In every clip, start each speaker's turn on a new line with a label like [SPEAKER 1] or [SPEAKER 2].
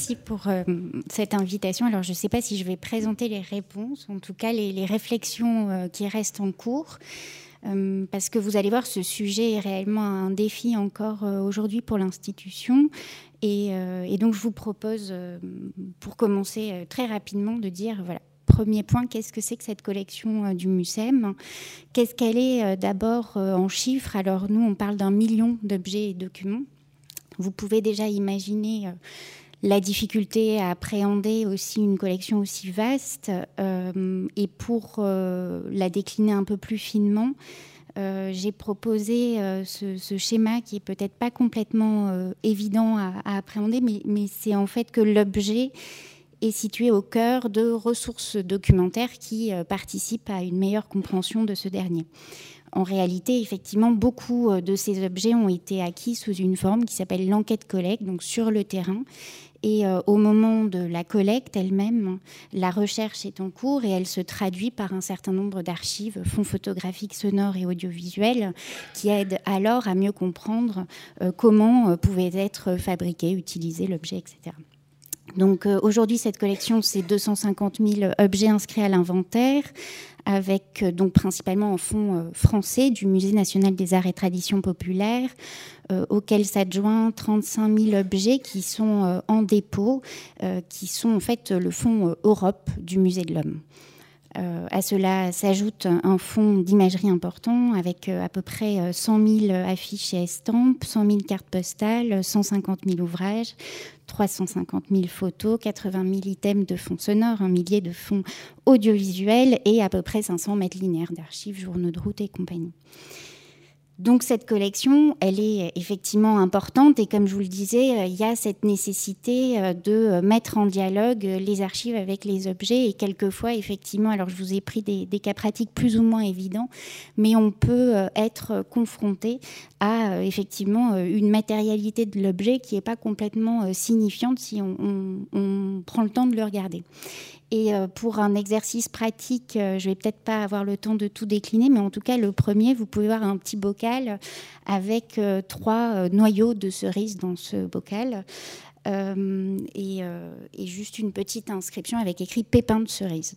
[SPEAKER 1] merci pour cette invitation. Alors, je ne sais pas si je vais présenter les réponses, en tout cas les, réflexions qui restent en cours. parce que vous allez voir, ce sujet est réellement un défi encore aujourd'hui pour l'institution. Et, donc, je vous propose, pour commencer très rapidement, de dire voilà, premier point, qu'est-ce que c'est que cette collection euh, du MUSEM Qu'est-ce qu'elle est, euh, d'abord euh, en chiffres? Alors nous, on parle d'un million d'objets et documents. Vous pouvez déjà imaginer la difficulté à appréhender aussi une collection aussi vaste. et pour la décliner un peu plus finement, j'ai proposé ce, schéma qui est peut-être pas complètement évident à, appréhender, mais, c'est en fait que l'objet est situé au cœur de ressources documentaires qui euh, participent à une meilleure compréhension de ce dernier. En réalité, effectivement, beaucoup euh, de ces objets ont été acquis sous une forme qui s'appelle l'enquête collecte, donc sur le terrain. Et euh, au moment de la collecte elle-même, la recherche est en cours et elle se traduit par un certain nombre d'archives, fonds photographiques, sonores et audiovisuels, qui aident alors à mieux comprendre comment pouvait être fabriqué, utilisé l'objet, etc. Donc euh, aujourd'hui, cette collection, c'est 250 000 objets inscrits à l'inventaire, avec euh, donc principalement en fonds euh, français du Musée national des arts et traditions populaires, auquel s'adjoint 35 000 objets qui sont en dépôt, qui sont en fait le fonds Europe du Musée de l'Homme. Euh, à cela s'ajoute un fonds d'imagerie important avec euh, à peu près 100 euh, 000 affiches et estampes, 100 000 cartes postales, 150 000 ouvrages, 350 000 photos, 80 000 items de fonds sonores, un millier de fonds audiovisuels et à peu près 500 mètres linéaires d'archives, journaux de route et compagnie. Donc cette collection, elle est effectivement importante et comme je vous le disais, euh, il y a cette nécessité euh, de euh, mettre en dialogue les archives avec les objets et quelquefois effectivement, alors je vous ai pris des, cas pratiques plus ou moins évidents, mais on peut être confronté à effectivement une matérialité de l'objet qui n'est pas complètement signifiante si on prend le temps de le regarder. Et euh, pour un exercice pratique, euh, je vais peut-être pas avoir le temps de tout décliner, mais en tout cas, le premier, vous pouvez voir un petit bocal avec euh, trois noyaux de cerises dans ce bocal. Et, juste une petite inscription avec écrit pépin de cerise.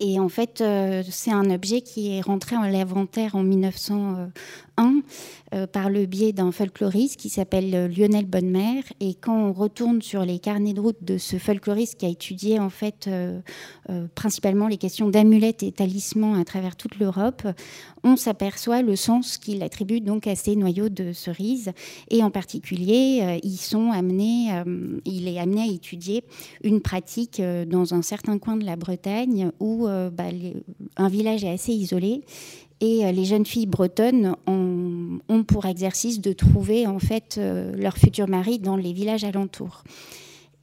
[SPEAKER 1] Et en fait, c'est un objet qui est rentré en l'inventaire en 1901 euh, par le biais d'un folkloriste qui s'appelle euh, Lionel Bonnemère. Et quand on retourne sur les carnets de route de ce folkloriste qui a étudié en fait euh, principalement les questions d'amulettes et talismans à travers toute l'Europe, on s'aperçoit le sens qu'il attribue donc à ces noyaux de cerises. Et en particulier, il est amené à étudier une pratique dans un certain coin de la Bretagne où bah, un village est assez isolé et euh, les jeunes filles bretonnes ont, pour exercice de trouver en fait euh, leur futur mari dans les villages alentours.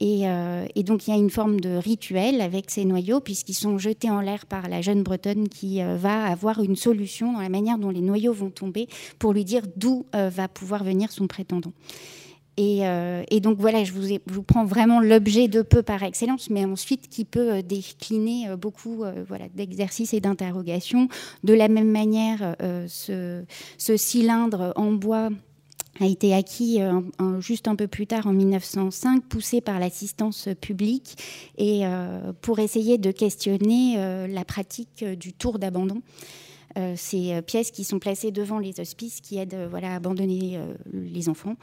[SPEAKER 1] Euh, et, donc il y a une forme de rituel avec ces noyaux puisqu'ils sont jetés en l'air par la jeune bretonne qui va avoir une solution dans la manière dont les noyaux vont tomber pour lui dire d'où va pouvoir venir son prétendant. Euh, et, donc voilà, je vous, prends vraiment l'objet de peu par excellence, mais ensuite qui peut euh, décliner euh, beaucoup voilà, d'exercices et d'interrogations. De la même manière, ce, cylindre en bois a été acquis juste un peu plus tard en 1905, poussé par l'assistance publique et pour essayer de questionner la pratique du tour d'abandon. Euh, ces euh, pièces qui sont placées devant les hospices qui aident euh, voilà, à abandonner les enfants.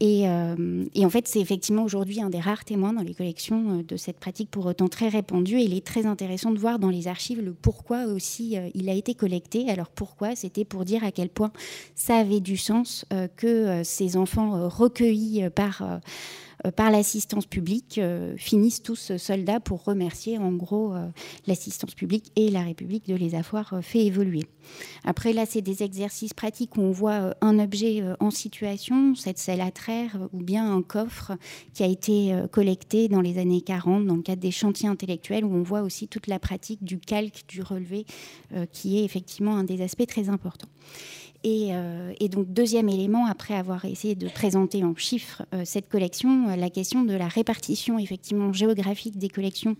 [SPEAKER 1] Et, en fait, c'est effectivement aujourd'hui un des rares témoins dans les collections de cette pratique pour autant très répandue. Et il est très intéressant de voir dans les archives le pourquoi aussi il a été collecté. Alors pourquoi? C'était pour dire à quel point ça avait du sens que ces enfants recueillis par par l'assistance publique euh, finissent tous soldats pour remercier en gros euh, l'assistance publique et la République de les avoir fait évoluer. Après là, c'est des exercices pratiques où on voit un objet en situation, cette selle à traire ou bien un coffre qui a été collecté dans les années 40 dans le cadre des chantiers intellectuels où on voit aussi toute la pratique du calque, du relevé qui est effectivement un des aspects très importants. Euh, et, donc, deuxième élément, après avoir essayé de présenter en chiffres euh, cette collection, la question de la répartition effectivement géographique des collections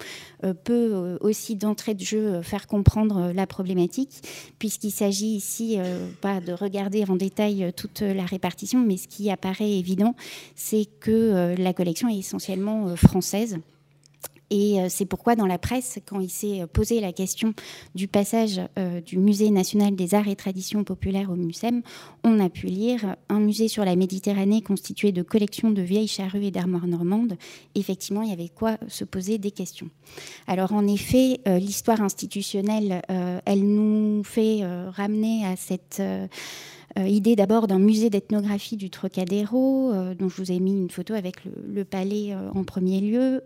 [SPEAKER 1] peut aussi d'entrée de jeu faire comprendre la problématique, puisqu'il s'agit ici pas de regarder en détail toute la répartition, mais ce qui apparaît évident, c'est que la collection est essentiellement française. Et euh, c'est pourquoi dans la presse, quand il s'est posé la question du passage euh, du Musée national des arts et traditions populaires au MUSEM, on a pu lire un musée sur la Méditerranée constitué de collections de vieilles charrues et d'armoires normandes. Effectivement, il y avait quoi se poser des questions. Alors en effet, euh, l'histoire institutionnelle, elle nous fait ramener à cette euh, idée d'abord d'un musée d'ethnographie du Trocadéro, euh, dont je vous ai mis une photo avec le, palais euh, en premier lieu.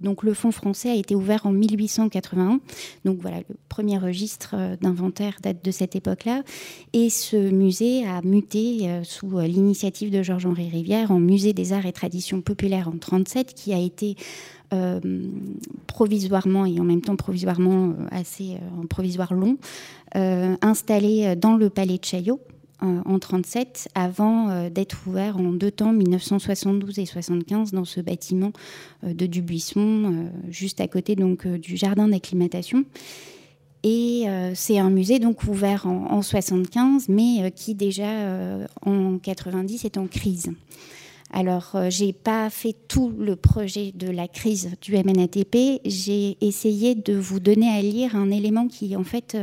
[SPEAKER 1] donc le fonds français a été ouvert en 1881. Donc voilà, le premier registre d'inventaire date de cette époque-là. Et ce musée a muté sous l'initiative de Georges-Henri Rivière en musée des arts et traditions populaires en 1937, qui a été provisoirement et en même temps provisoirement assez provisoire long, installé dans le palais de Chaillot, en 37 avant euh, d'être ouvert en deux temps, 1972 et 75, dans ce bâtiment euh, de Dubuisson, euh, juste à côté donc du jardin d'acclimatation. Et c'est un musée donc ouvert en, en 75, mais qui déjà en 90 est en crise. Alors, j'ai pas fait tout le projet de la crise du MNATP. J'ai essayé de vous donner à lire un élément qui, en fait,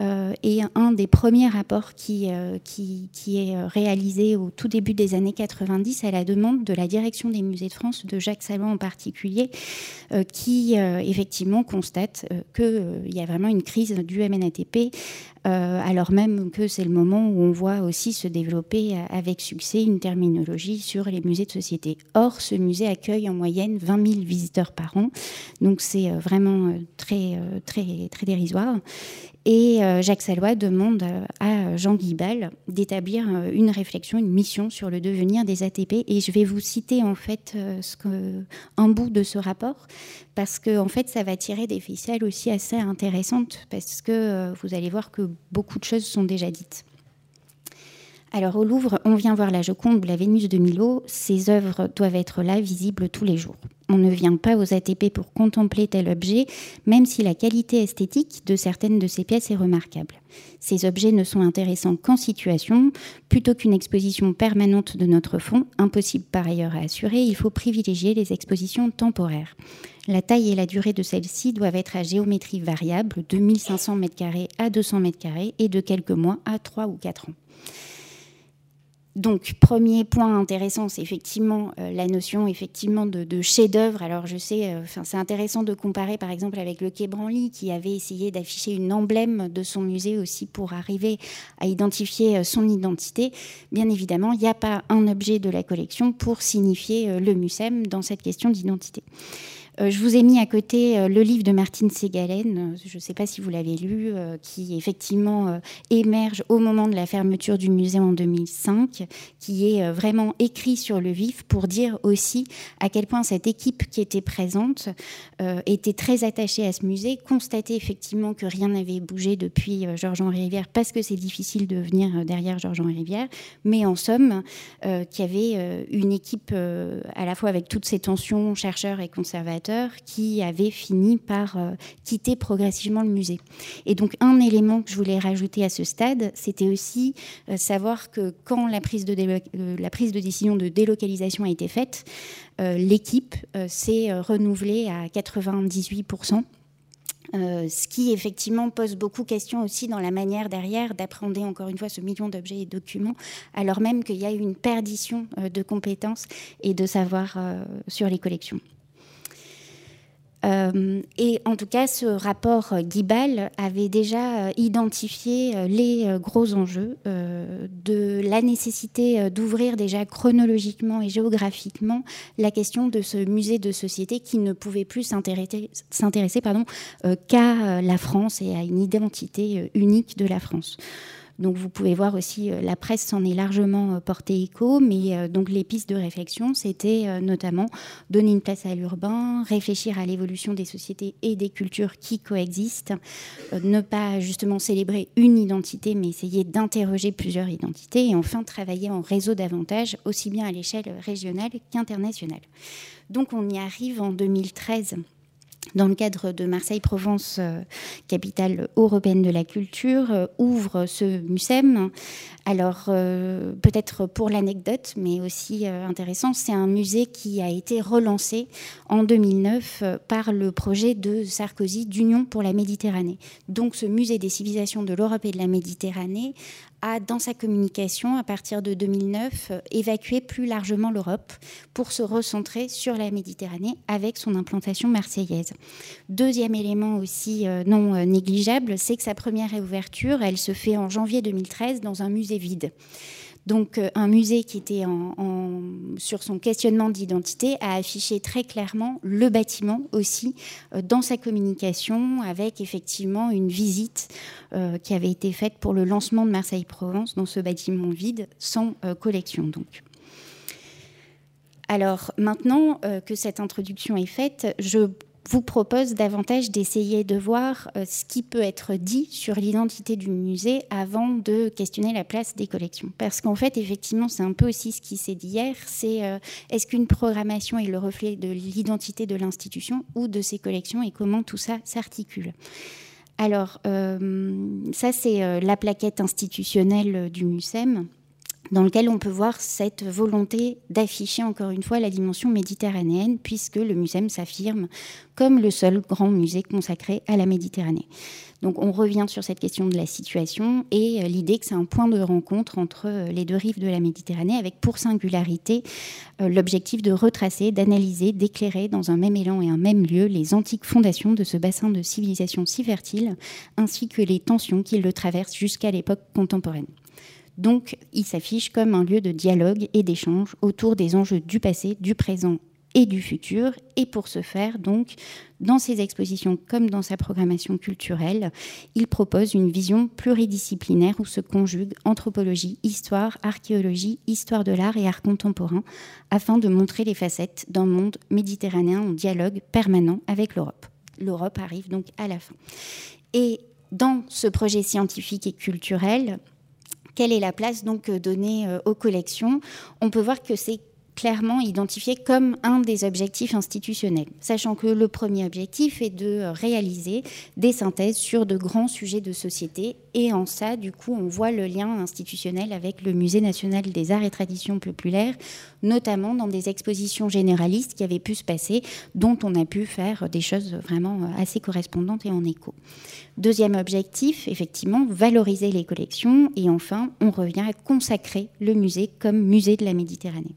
[SPEAKER 1] et un des premiers rapports qui, euh, qui, est réalisé au tout début des années 90 à la demande de la direction des musées de France, de Jacques Salon en particulier, euh, qui effectivement constate qu'il y a vraiment une crise du MNATP, alors même que c'est le moment où on voit aussi se développer avec succès une terminologie sur les musées de société. Or, ce musée accueille en moyenne 20 000 visiteurs par an, donc c'est vraiment très, très, très dérisoire. Et euh, Jacques Salois demande à Jean Guibal d'établir euh, une réflexion, une mission sur le devenir des ATP. Et je vais vous citer en fait euh, un bout de ce rapport, parce que fait ça va tirer des ficelles aussi assez intéressantes, parce que vous allez voir que beaucoup de choses sont déjà dites. Alors au Louvre, on vient voir la Joconde la Vénus de Milo. Ces œuvres doivent être là, visibles tous les jours. On ne vient pas aux ATP pour contempler tel objet, même si la qualité esthétique de certaines de ces pièces est remarquable. Ces objets ne sont intéressants qu'en situation, plutôt qu'une exposition permanente de notre fond, impossible par ailleurs à assurer, il faut privilégier les expositions temporaires. La taille et la durée de celles-ci doivent être à géométrie variable, de 1500 m2 à 200 m2 et de quelques mois à 3 ou 4 ans. Donc, premier point intéressant, c'est effectivement euh, la notion effectivement de, chef-d'œuvre. Alors, je sais, euh, c'est intéressant de comparer par exemple avec le Quai Branly qui avait essayé d'afficher une emblème de son musée aussi pour arriver à identifier euh, son identité. Bien évidemment, il n'y a pas un objet de la collection pour signifier le MUSEM dans cette question d'identité. Euh, je vous ai mis à côté euh, le livre de Martine Ségalen, euh, je ne sais pas si vous l'avez lu, qui effectivement émerge au moment de la fermeture du musée en 2005, qui est vraiment écrit sur le vif pour dire aussi à quel point cette équipe qui était présente était très attachée à ce musée, constatait effectivement que rien n'avait bougé depuis Georges-Henri Rivière, parce que c'est difficile de venir derrière Georges-Henri Rivière, mais en somme, qu'il y avait une équipe à la fois avec toutes ces tensions, chercheurs et conservateurs, qui avait fini par euh, quitter progressivement le musée. Et donc un élément que je voulais rajouter à ce stade, c'était aussi euh, savoir que quand la prise, de euh, la prise de décision de délocalisation a été faite, l'équipe s'est renouvelée à 98%. ce qui effectivement pose beaucoup de questions aussi dans la manière derrière d'appréhender encore une fois ce million d'objets et documents, alors même qu'il y a eu une perdition de compétences et de savoir sur les collections. Euh, et en tout cas, ce rapport Guibal avait déjà euh, identifié euh, les gros enjeux de la nécessité d'ouvrir déjà chronologiquement et géographiquement la question de ce musée de société qui ne pouvait plus s'intéresser qu'à la France et à une identité unique de la France. Donc vous pouvez voir aussi, la presse s'en est largement porté écho, mais donc les pistes de réflexion, c'était notamment donner une place à l'urbain, réfléchir à l'évolution des sociétés et des cultures qui coexistent, ne pas justement célébrer une identité, mais essayer d'interroger plusieurs identités, et enfin travailler en réseau davantage, aussi bien à l'échelle régionale qu'internationale. Donc on y arrive en 2013 dans le cadre de Marseille-Provence, euh, capitale européenne de la culture, euh, ouvre ce MUSEM. Alors, euh, peut-être pour l'anecdote, mais aussi intéressant, c'est un musée qui a été relancé en 2009 par le projet de Sarkozy d'Union pour la Méditerranée. Donc, ce musée des civilisations de l'Europe et de la Méditerranée a, dans sa communication, à partir de 2009, évacué plus largement l'Europe pour se recentrer sur la Méditerranée avec son implantation marseillaise. Deuxième élément aussi euh, non euh, négligeable, c'est que sa première réouverture, elle se fait en janvier 2013 dans un musée vide. Donc euh, un musée qui était sur son questionnement d'identité a affiché très clairement le bâtiment aussi dans sa communication avec effectivement une visite qui avait été faite pour le lancement de Marseille-Provence dans ce bâtiment vide sans collection donc. Alors maintenant que cette introduction est faite, je vous propose davantage d'essayer de voir euh, ce qui peut être dit sur l'identité du musée avant de questionner la place des collections. Parce qu'en fait, effectivement, c'est un peu aussi ce qui s'est dit hier, c'est euh, est-ce qu'une programmation est le reflet de l'identité de l'institution ou de ses collections et comment tout ça s'articule? Alors, euh, ça, c'est la plaquette institutionnelle du MUSEM dans lequel on peut voir cette volonté d'afficher encore une fois la dimension méditerranéenne, puisque le musée s'affirme comme le seul grand musée consacré à la Méditerranée. Donc on revient sur cette question de la situation et euh, l'idée que c'est un point de rencontre entre euh, les deux rives de la Méditerranée, avec pour singularité euh, l'objectif de retracer, d'analyser, d'éclairer dans un même élan et un même lieu les antiques fondations de ce bassin de civilisation si fertile, ainsi que les tensions qui le traversent jusqu'à l'époque contemporaine. Donc, il s'affiche comme un lieu de dialogue et d'échange autour des enjeux du passé, du présent et du futur. Et pour ce faire, donc, dans ses expositions comme dans sa programmation culturelle, il propose une vision pluridisciplinaire où se conjuguent anthropologie, histoire, archéologie, histoire de l'art et art contemporain, afin de montrer les facettes d'un monde méditerranéen en dialogue permanent avec l'Europe. L'Europe arrive donc à la fin. Et dans ce projet scientifique et culturel, quelle est la place donc euh, donnée euh, aux collections. On peut voir que c'est clairement identifié comme un des objectifs institutionnels, sachant que le premier objectif est de réaliser des synthèses sur de grands sujets de société. Et en ça, du coup, on voit le lien institutionnel avec le Musée national des arts et traditions populaires, notamment dans des expositions généralistes qui avaient pu se passer, dont on a pu faire des choses vraiment assez correspondantes et en écho. Deuxième objectif, effectivement, valoriser les collections. Et enfin, on revient à consacrer le musée comme musée de la Méditerranée.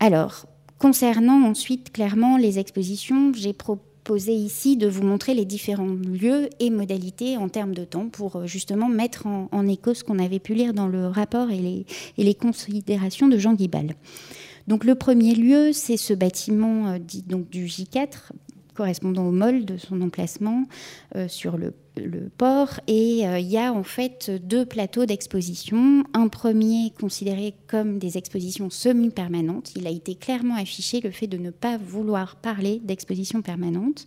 [SPEAKER 1] Alors, concernant ensuite clairement les expositions, j'ai proposé ici de vous montrer les différents lieux et modalités en termes de temps pour euh, justement mettre en, écho ce qu'on avait pu lire dans le rapport et les, considérations de Jean Guibal. Donc le premier lieu, c'est ce bâtiment euh, dit donc du J4 correspondant au mol de son emplacement euh, sur le, port. Et euh, il y a en fait deux plateaux d'exposition. Un premier considéré comme des expositions semi-permanentes. Il a été clairement affiché le fait de ne pas vouloir parler d'exposition permanente.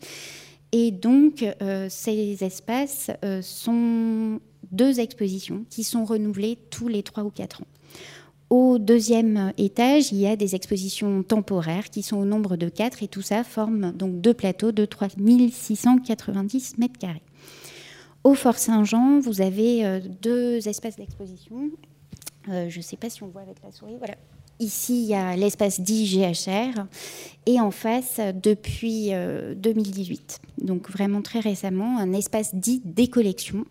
[SPEAKER 1] Et donc, euh, ces espaces sont deux expositions qui sont renouvelées tous les trois ou quatre ans. Au deuxième étage, il y a des expositions temporaires qui sont au nombre de quatre et tout ça forme donc deux plateaux de 3690 mètres carrés. Au Fort Saint-Jean, vous avez euh, deux espaces d'exposition. Euh, je ne sais pas si on voit avec la souris. Voilà. Ici, il y a l'espace dit GHR et en face, depuis 2018, euh, donc vraiment très récemment, un espace dit des collections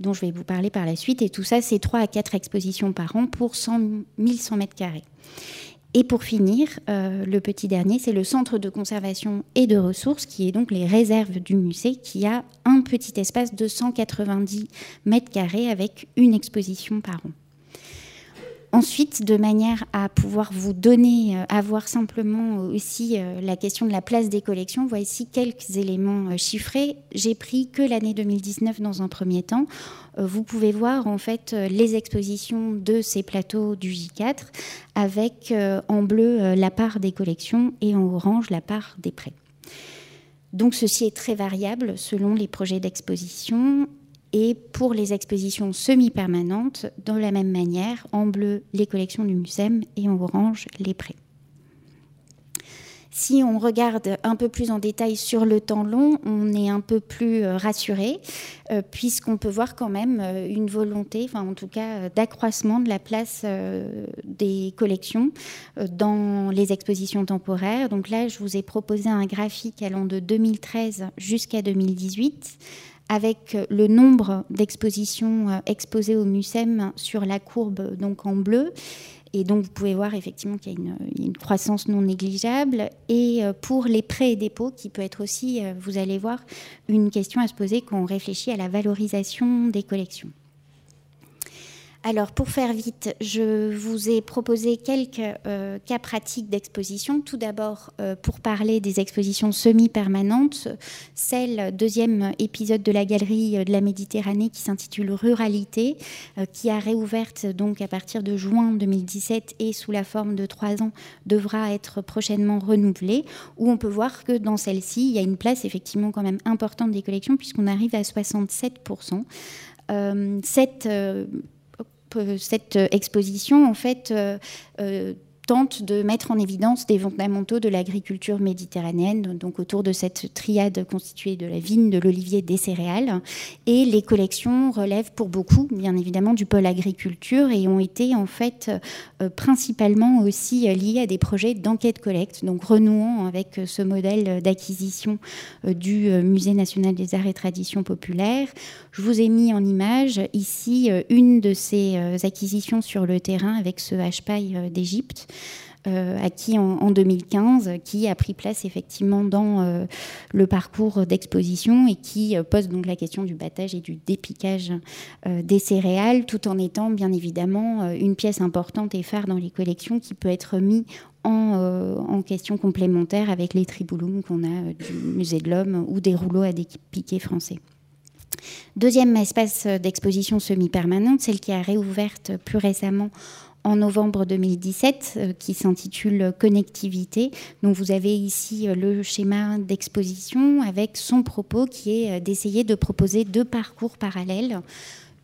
[SPEAKER 1] dont je vais vous parler par la suite. Et tout ça, c'est 3 à 4 expositions par an pour 100, 1100 mètres carrés. Et pour finir, euh, le petit dernier, c'est le centre de conservation et de ressources, qui est donc les réserves du musée, qui a un petit espace de 190 mètres carrés avec une exposition par an. Ensuite, de manière à pouvoir vous donner, avoir euh, simplement aussi euh, la question de la place des collections, voici quelques éléments euh, chiffrés. J'ai pris que l'année 2019 dans un premier temps. Vous pouvez voir en fait les expositions de ces plateaux du J4 avec en bleu la part des collections et en orange la part des prêts. Donc ceci est très variable selon les projets d'exposition et pour les expositions semi-permanentes, de la même manière, en bleu les collections du MUSEM et en orange les prêts. Si on regarde un peu plus en détail sur le temps long, on est un peu plus euh, rassuré, euh, puisqu'on peut voir quand même euh, une volonté, en tout cas d'accroissement de la place des collections dans les expositions temporaires. Donc là, je vous ai proposé un graphique allant de 2013 jusqu'à 2018 avec le nombre d'expositions euh, exposées au MUSEM sur la courbe donc en bleu. Et donc, vous pouvez voir effectivement qu'il y a une, croissance non négligeable. Et euh, pour les prêts et dépôts, qui peut être aussi, euh, vous allez voir, une question à se poser quand on réfléchit à la valorisation des collections. Alors, pour faire vite, je vous ai proposé quelques euh, cas pratiques d'exposition. Tout d'abord, euh, pour parler des expositions semi-permanentes, celle, deuxième épisode de la galerie de la Méditerranée qui s'intitule Ruralité, euh, qui a réouverte donc à partir de juin 2017 et sous la forme de trois ans devra être prochainement renouvelée, où on peut voir que dans celle-ci, il y a une place effectivement quand même importante des collections puisqu'on arrive à 67%. cette cette exposition, en fait, euh, euh, tente de mettre en évidence des fondamentaux de l'agriculture méditerranéenne, donc autour de cette triade constituée de la vigne, de l'olivier, des céréales. Et les collections relèvent pour beaucoup, bien évidemment, du pôle agriculture et ont été en fait euh, principalement aussi liées à des projets d'enquête-collecte, donc renouant avec ce modèle d'acquisition euh, du euh, Musée national des arts et traditions populaires. Je vous ai mis en image ici une de ces acquisitions sur le terrain avec ce H-Paille d'Égypte. Euh, acquis en, 2015, qui a pris place effectivement dans euh, le parcours d'exposition et qui euh, pose donc la question du battage et du dépiquage des céréales, tout en étant bien évidemment une pièce importante et phare dans les collections qui peut être mise en, question complémentaire avec les tribouloums qu'on a du Musée de l'Homme ou des rouleaux à dépiquer français. Deuxième espace d'exposition semi-permanente, celle qui a réouverte plus récemment en novembre 2017 euh, qui s'intitule Connectivité. Donc vous avez ici euh, le schéma d'exposition avec son propos qui est euh, d'essayer de proposer deux parcours parallèles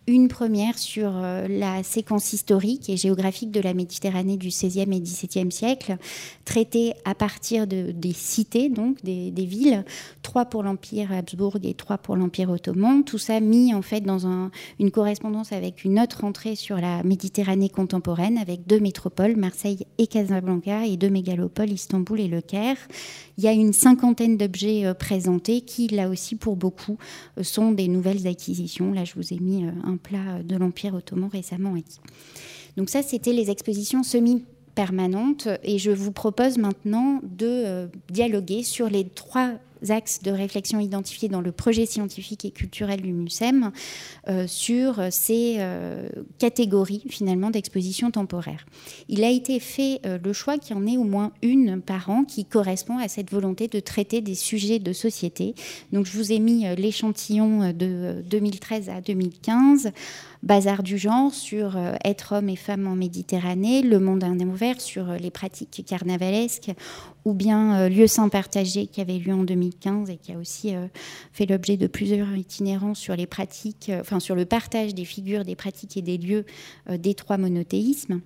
[SPEAKER 1] une première sur euh, la séquence historique et géographique de la Méditerranée du XVIe et XVIIe siècle, traitée à partir de, des cités, donc des, villes, trois pour l'Empire Habsbourg et trois pour l'Empire ottoman. Tout ça mis en fait dans une correspondance avec une autre entrée sur la Méditerranée contemporaine, avec deux métropoles, Marseille et Casablanca, et deux mégalopoles, Istanbul et Le Caire. Il y a une cinquantaine d'objets euh, présentés qui, là aussi, pour beaucoup, euh, sont des nouvelles acquisitions. Là, je vous ai mis un de l'Empire ottoman récemment. Donc ça, c'était les expositions semi permanentes et je vous propose maintenant de euh, dialoguer sur les trois axes de réflexion identifiés dans le projet scientifique et culturel du MUSEM euh, sur ces euh, catégories finalement d'exposition temporaire. Il a été fait euh, le choix qu'il y en ait au moins une par an qui correspond à cette volonté de traiter des sujets de société. Donc je vous ai mis l'échantillon de 2013 à 2015. Bazar du genre sur être homme et femme en Méditerranée, Le monde ouvert sur les pratiques carnavalesques, ou bien Lieu sans partager qui avait lieu en 2015 et qui a aussi euh, fait l'objet de plusieurs itinérants sur les pratiques, euh, enfin sur le partage des figures, des pratiques et des lieux euh, des trois monothéismes.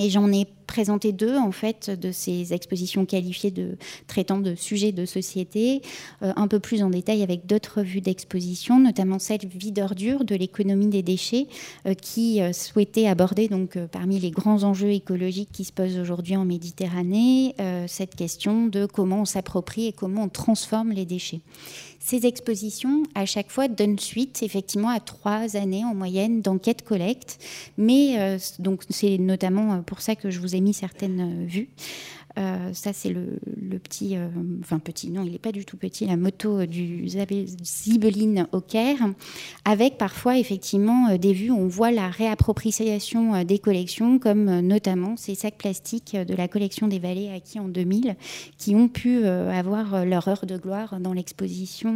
[SPEAKER 1] Et j'en ai présenté deux, en fait, de ces expositions qualifiées de traitant de sujets de société, euh, un peu plus en détail avec d'autres vues d'exposition, notamment celle Vie d'ordure de l'économie des déchets, euh, qui euh, souhaitait aborder, donc, parmi les grands enjeux écologiques qui se posent aujourd'hui en Méditerranée, cette question de comment on s'approprie et comment on transforme les déchets. Ces expositions, à chaque fois, donnent suite effectivement à trois années en moyenne d'enquête-collecte. Mais donc c'est notamment pour ça que je vous ai mis certaines vues. Euh, ça, c'est le, petit, euh, enfin petit, non, il n'est pas du tout petit, la moto du Zibeline au Caire, avec parfois effectivement euh, des vues où on voit la réappropriation des collections, comme notamment ces sacs plastiques de la collection des vallées acquis en 2000, qui ont pu avoir leur heure de gloire dans l'exposition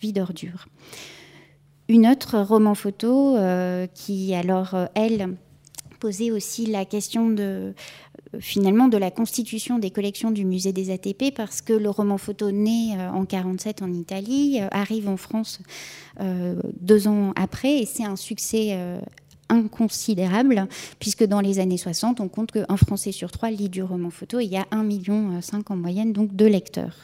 [SPEAKER 1] Vie d'ordure. Une autre roman photo qui, alors, elle, posait aussi la question de finalement de la constitution des collections du musée des ATP parce que le roman photo né euh, en 47 en Italie euh, arrive en France euh, deux ans après et c'est un succès inconsidérable, puisque dans les années 60, on compte qu'un Français sur trois lit du roman photo et il y a 1,5 million en moyenne donc de lecteurs.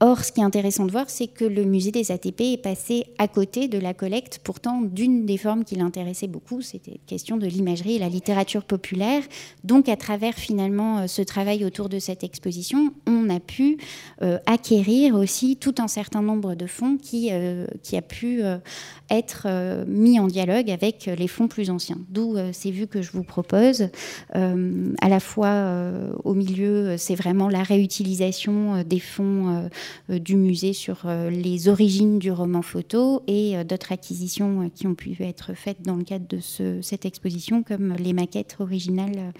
[SPEAKER 1] Or, ce qui est intéressant de voir, c'est que le musée des ATP est passé à côté de la collecte, pourtant d'une des formes qui l'intéressait beaucoup, c'était question de l'imagerie et la littérature populaire. Donc, à travers finalement euh, ce travail autour de cette exposition, on a pu euh, acquérir aussi tout un certain nombre de fonds qui, euh, a pu être mis en dialogue avec les fonds plus anciens. D'où ces vues que je vous propose. à la fois au milieu, c'est vraiment la réutilisation des fonds euh, du musée sur euh, les origines du roman photo et euh, d'autres acquisitions qui ont pu être faites dans le cadre de cette exposition, comme les maquettes originales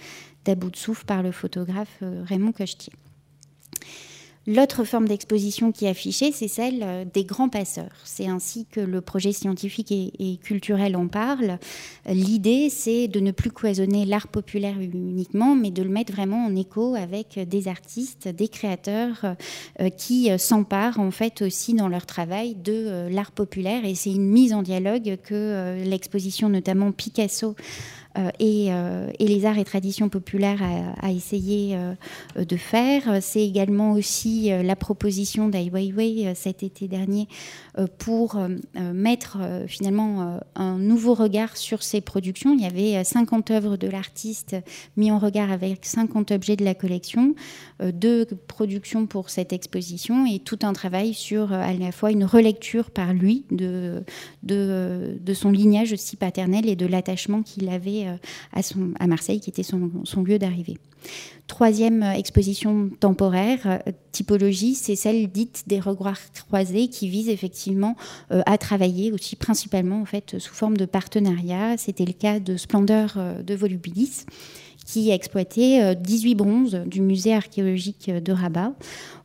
[SPEAKER 1] d'About de Souf par le photographe Raymond Cochetier. L'autre forme d'exposition qui est affichée, c'est celle euh, des grands passeurs. C'est ainsi que le projet scientifique et, culturel en parle. L'idée, c'est de ne plus cloisonner l'art populaire uniquement, mais de le mettre vraiment en écho avec des artistes, des créateurs euh, qui s'emparent en fait aussi dans leur travail de euh, l'art populaire. Et c'est une mise en dialogue que l'exposition, notamment Picasso, euh, euh, et, les arts et traditions populaires à, essayer euh, de faire. C'est également aussi la proposition d'Ai Weiwei cet été dernier pour mettre finalement un nouveau regard sur ces productions. Il y avait 50 œuvres de l'artiste mis en regard avec 50 objets de la collection, deux productions pour cette exposition et tout un travail sur à la fois une relecture par lui de, de, de son lignage aussi paternel et de l'attachement qu'il avait euh, à, Marseille, qui était son, lieu d'arrivée. Troisième euh, exposition temporaire, euh, typologie, c'est celle dite des regroirs croisés qui vise effectivement à travailler aussi principalement en fait sous forme de partenariat. C'était le cas de Splendeur de Volubilis qui a exploité 18 bronzes du musée archéologique de Rabat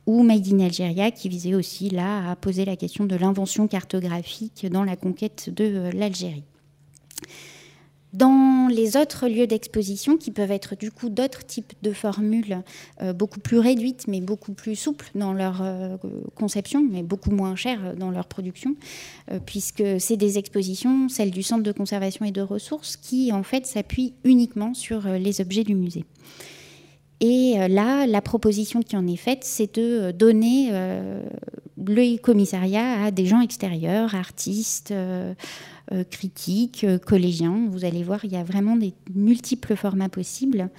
[SPEAKER 1] ou Made in Algeria qui visait aussi là à poser la question de l'invention cartographique dans la conquête de l'Algérie. Dans les autres lieux d'exposition, qui peuvent être du coup d'autres types de formules euh, beaucoup plus réduites, mais beaucoup plus souples dans leur euh, conception, mais beaucoup moins chères dans leur production, euh, puisque c'est des expositions, celles du Centre de conservation et de ressources, qui en fait s'appuient uniquement sur les objets du musée. Et là, la proposition qui en est faite, c'est de donner le commissariat à des gens extérieurs, artistes, euh, critiques, euh, collégiens. Vous allez voir, il y a vraiment des multiples formats possibles.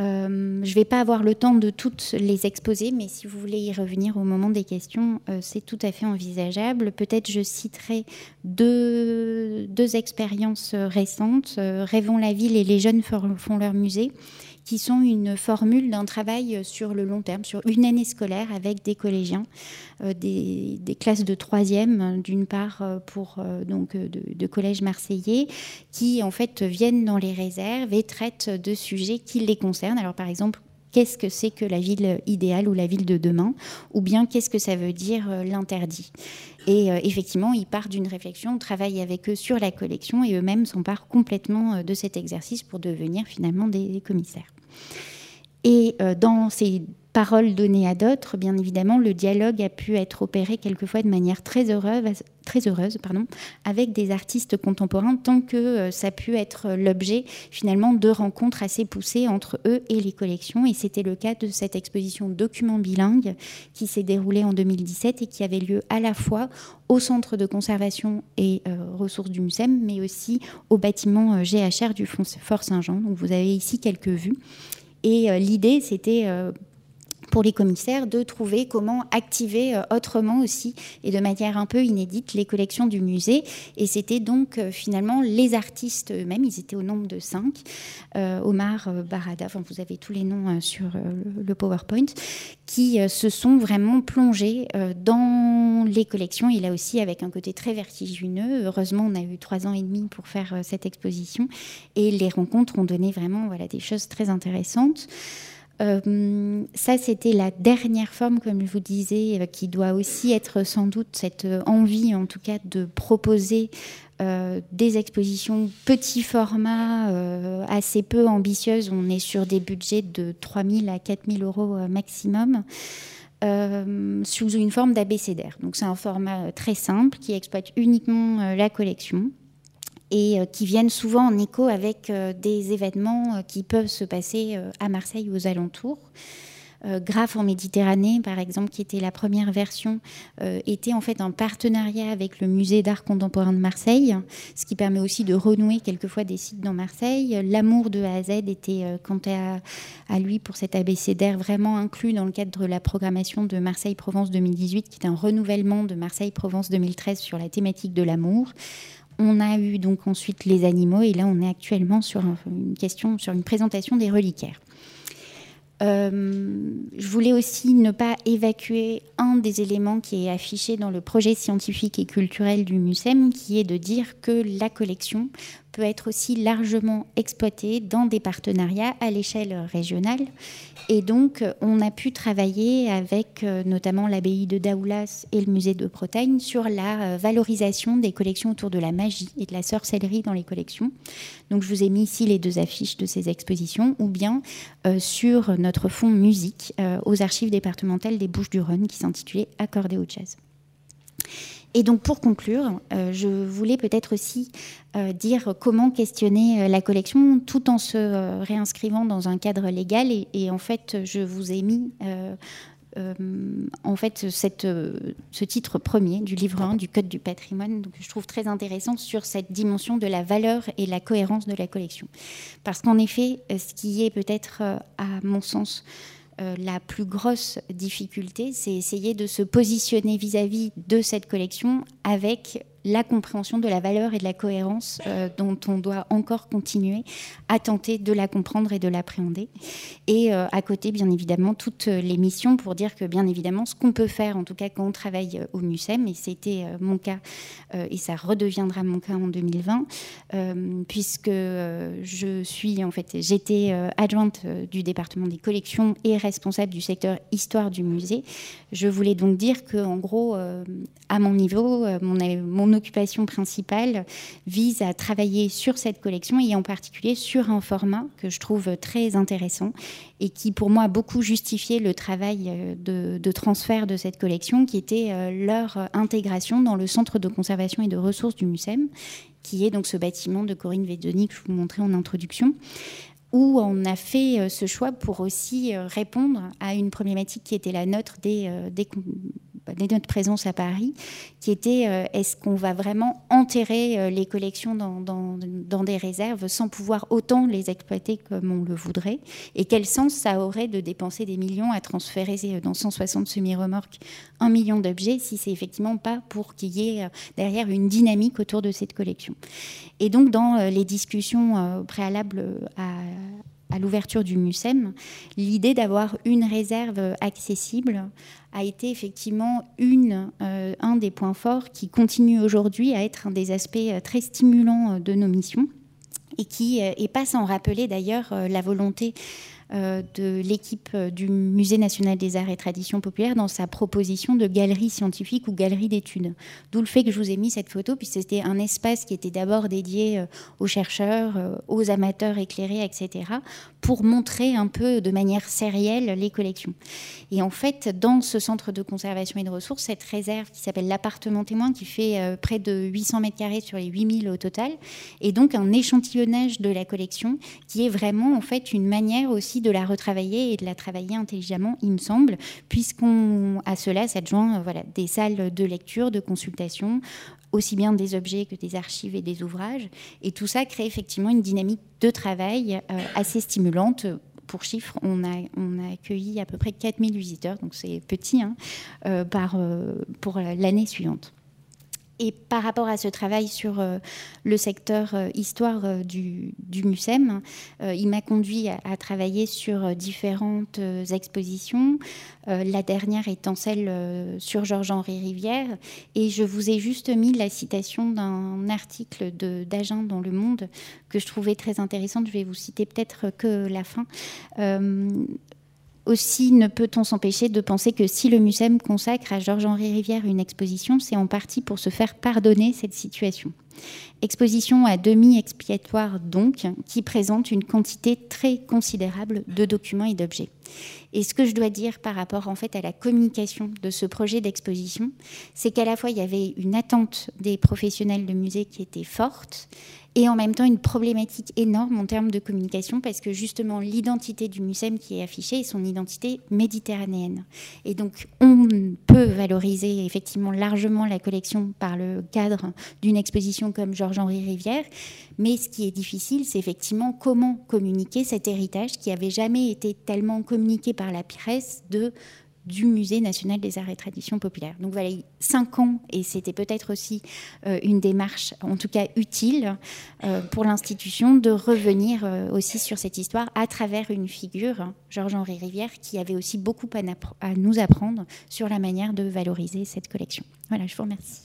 [SPEAKER 1] Euh, je ne vais pas avoir le temps de toutes les exposer, mais si vous voulez y revenir au moment des questions, c'est tout à fait envisageable. Peut-être je citerai deux, deux expériences récentes. Rêvons la ville et les jeunes font leur musée qui sont une formule d'un travail sur le long terme, sur une année scolaire avec des collégiens, euh, des, classes de troisième, d'une part euh, pour euh, donc de, collèges marseillais, qui en fait viennent dans les réserves et traitent de sujets qui les concernent. Alors par exemple, qu'est-ce que c'est que la ville idéale ou la ville de demain, ou bien qu'est-ce que ça veut dire l'interdit. Et effectivement, ils partent d'une réflexion, on travaille avec eux sur la collection et eux-mêmes s'emparent complètement de cet exercice pour devenir finalement des commissaires. Et euh, dans ces paroles données à d'autres, bien évidemment, le dialogue a pu être opéré quelquefois de manière très heureuse, très heureuse pardon, avec des artistes contemporains, tant que euh, ça a pu être l'objet finalement de rencontres assez poussées entre eux et les collections. Et c'était le cas de cette exposition Documents bilingues qui s'est déroulée en 2017 et qui avait lieu à la fois au centre de conservation et euh, ressources du MUSEM, mais aussi au bâtiment GHR du Fort Saint-Jean. Donc vous avez ici quelques vues. Et euh, l'idée, c'était euh, pour les commissaires de trouver comment activer euh, autrement aussi et de manière un peu inédite les collections du musée. Et c'était donc euh, finalement les artistes eux-mêmes, ils étaient au nombre de cinq, euh, Omar Barada, enfin vous avez tous les noms sur le PowerPoint, qui se sont vraiment plongés dans les collections et là aussi avec un côté très vertigineux. Heureusement, on a eu trois ans et demi pour faire cette exposition et les rencontres ont donné vraiment voilà, des choses très intéressantes. Euh, ça, c'était la dernière forme, comme je vous disais, euh, qui doit aussi être sans doute cette euh, envie, en tout cas, de proposer des expositions petit format, assez peu ambitieuses. On est sur des budgets de 3 000 à 4 000 euros maximum. sous une forme d'abécédaire. Donc c'est un format très simple qui exploite uniquement la collection et euh, qui viennent souvent en écho avec euh, des événements euh, qui peuvent se passer à Marseille ou aux alentours. Graph en Méditerranée, par exemple, qui était la première version, était en fait un partenariat avec le musée d'art contemporain de Marseille, ce qui permet aussi de renouer quelquefois des sites dans Marseille. L'amour de A était, quant à, à, lui, pour cet abécédaire, vraiment inclus dans le cadre de la programmation de Marseille-Provence 2018, qui est un renouvellement de Marseille-Provence 2013 sur la thématique de l'amour. On a eu donc ensuite les animaux et là on est actuellement sur une question, sur une présentation des reliquaires. Euh, je voulais aussi ne pas évacuer un des éléments qui est affiché dans le projet scientifique et culturel du MUSEM, qui est de dire que la collection peut être aussi largement exploité dans des partenariats à l'échelle régionale. Et donc, on a pu travailler avec euh, notamment l'abbaye de Daoulas et le musée de Bretagne sur la euh, valorisation des collections autour de la magie et de la sorcellerie dans les collections. Donc, je vous ai mis ici les deux affiches de ces expositions, ou bien euh, sur notre fonds musique aux archives départementales des Bouches-du-Rhône qui s'intitulait Accordé au jazz. Et donc pour conclure, euh, je voulais peut-être aussi euh, dire comment questionner euh, la collection tout en se réinscrivant dans un cadre légal. Et, en fait, je vous ai mis en fait ce titre premier du livre 1 du Code du patrimoine, donc je trouve très intéressant sur cette dimension de la valeur et la cohérence de la collection. Parce qu'en effet, ce qui est peut-être, à mon sens, euh, la plus grosse difficulté, c'est essayer de se positionner vis-à-vis de cette collection avec la compréhension de la valeur et de la cohérence euh, dont on doit encore continuer à tenter de la comprendre et de l'appréhender. Et euh, à côté, bien évidemment, toutes les missions pour dire que, bien évidemment, ce qu'on peut faire, en tout cas quand on travaille au MUSEM, et c'était mon cas, et ça redeviendra mon cas en 2020, puisque je suis, en fait, j'étais adjointe du département des collections et responsable du secteur histoire du musée. Je voulais donc dire que, en gros, à mon niveau, mon occupation principale vise à travailler sur cette collection et en particulier sur un format que je trouve très intéressant et qui pour moi a beaucoup justifié le travail euh, de, transfert de cette collection qui était euh, leur intégration dans le centre de conservation et de ressources du MUSEM qui est donc ce bâtiment de Corinne Védoni que je vous montrais en introduction où on a fait euh, ce choix pour aussi répondre à une problématique qui était la nôtre des, des, de notre présence à Paris, qui était euh, est-ce qu'on va vraiment enterrer euh, les collections dans, dans, des réserves sans pouvoir autant les exploiter comme on le voudrait? Et quel sens ça aurait de dépenser des millions à transférer euh, dans 160 semi-remorques un million d'objets si c'est effectivement pas pour qu'il y ait derrière une dynamique autour de cette collection? Et donc dans les discussions préalables à à l'ouverture du MUSEM, l'idée d'avoir une réserve accessible a été effectivement une, euh, un des points forts qui continue aujourd'hui à être un des aspects euh, très stimulants euh, de nos missions et qui est pas sans rappeler d'ailleurs la volonté de l'équipe euh, du Musée national des arts et traditions populaires dans sa proposition de galerie scientifique ou galerie d'études. D'où le fait que je vous ai mis cette photo, puisque c'était un espace qui était d'abord dédié euh, aux chercheurs, aux amateurs éclairés, etc., pour montrer un peu de manière sérielle les collections. Et en fait, dans ce centre de conservation et de ressources, cette réserve qui s'appelle l'appartement témoin, qui fait près de 800 mètres carrés sur les 8000 au total, est donc un échantillonnage de la collection qui est vraiment en fait une manière aussi de la retravailler et de la travailler intelligemment, il me semble, puisqu'on cela s'adjoint euh, des salles de lecture, de consultation, aussi bien des objets que des archives et des ouvrages. Et tout ça crée effectivement une dynamique de travail euh, assez stimulante pour chiffre, on a, a accueilli à peu près 4000 visiteurs, donc c'est petit hein, par, pour l'année suivante. Et par rapport à ce travail sur euh, le secteur euh, histoire euh, du, du, MUSEM, il m'a conduit à, travailler sur différentes expositions, la dernière étant celle sur Georges-Henri Rivière. Et je vous ai juste mis la citation d'un article d'Agen dans Le Monde que je trouvais très intéressante. Je vais vous citer peut-être que la fin. Aussi, ne peut-on s'empêcher de penser que si le MUSEM consacre à Georges-Henri Rivière une exposition, c'est en partie pour se faire pardonner cette situation. Exposition à demi expiatoire donc, qui présente une quantité très considérable de documents et d'objets. Et ce que je dois dire par rapport en fait à la communication de ce projet d'exposition, c'est qu'à la fois il y avait une attente des professionnels de musée qui était forte et en même temps une problématique énorme en termes de communication parce que justement l'identité du MUSEM qui est affichée est son identité méditerranéenne. Et donc on peut valoriser effectivement largement la collection par le cadre d'une exposition comme Georges-Henri Rivière, mais ce qui est difficile, c'est effectivement comment communiquer cet héritage qui avait jamais été tellement communiqué par la presse du Musée national des arts et traditions populaires. Donc voilà, cinq ans, et c'était peut-être aussi euh, une démarche, en tout cas utile euh, pour l'institution, de revenir euh, aussi sur cette histoire à travers une figure, Georges-Henri Rivière, qui avait aussi beaucoup à nous apprendre sur la manière de valoriser cette collection. Voilà, je vous remercie.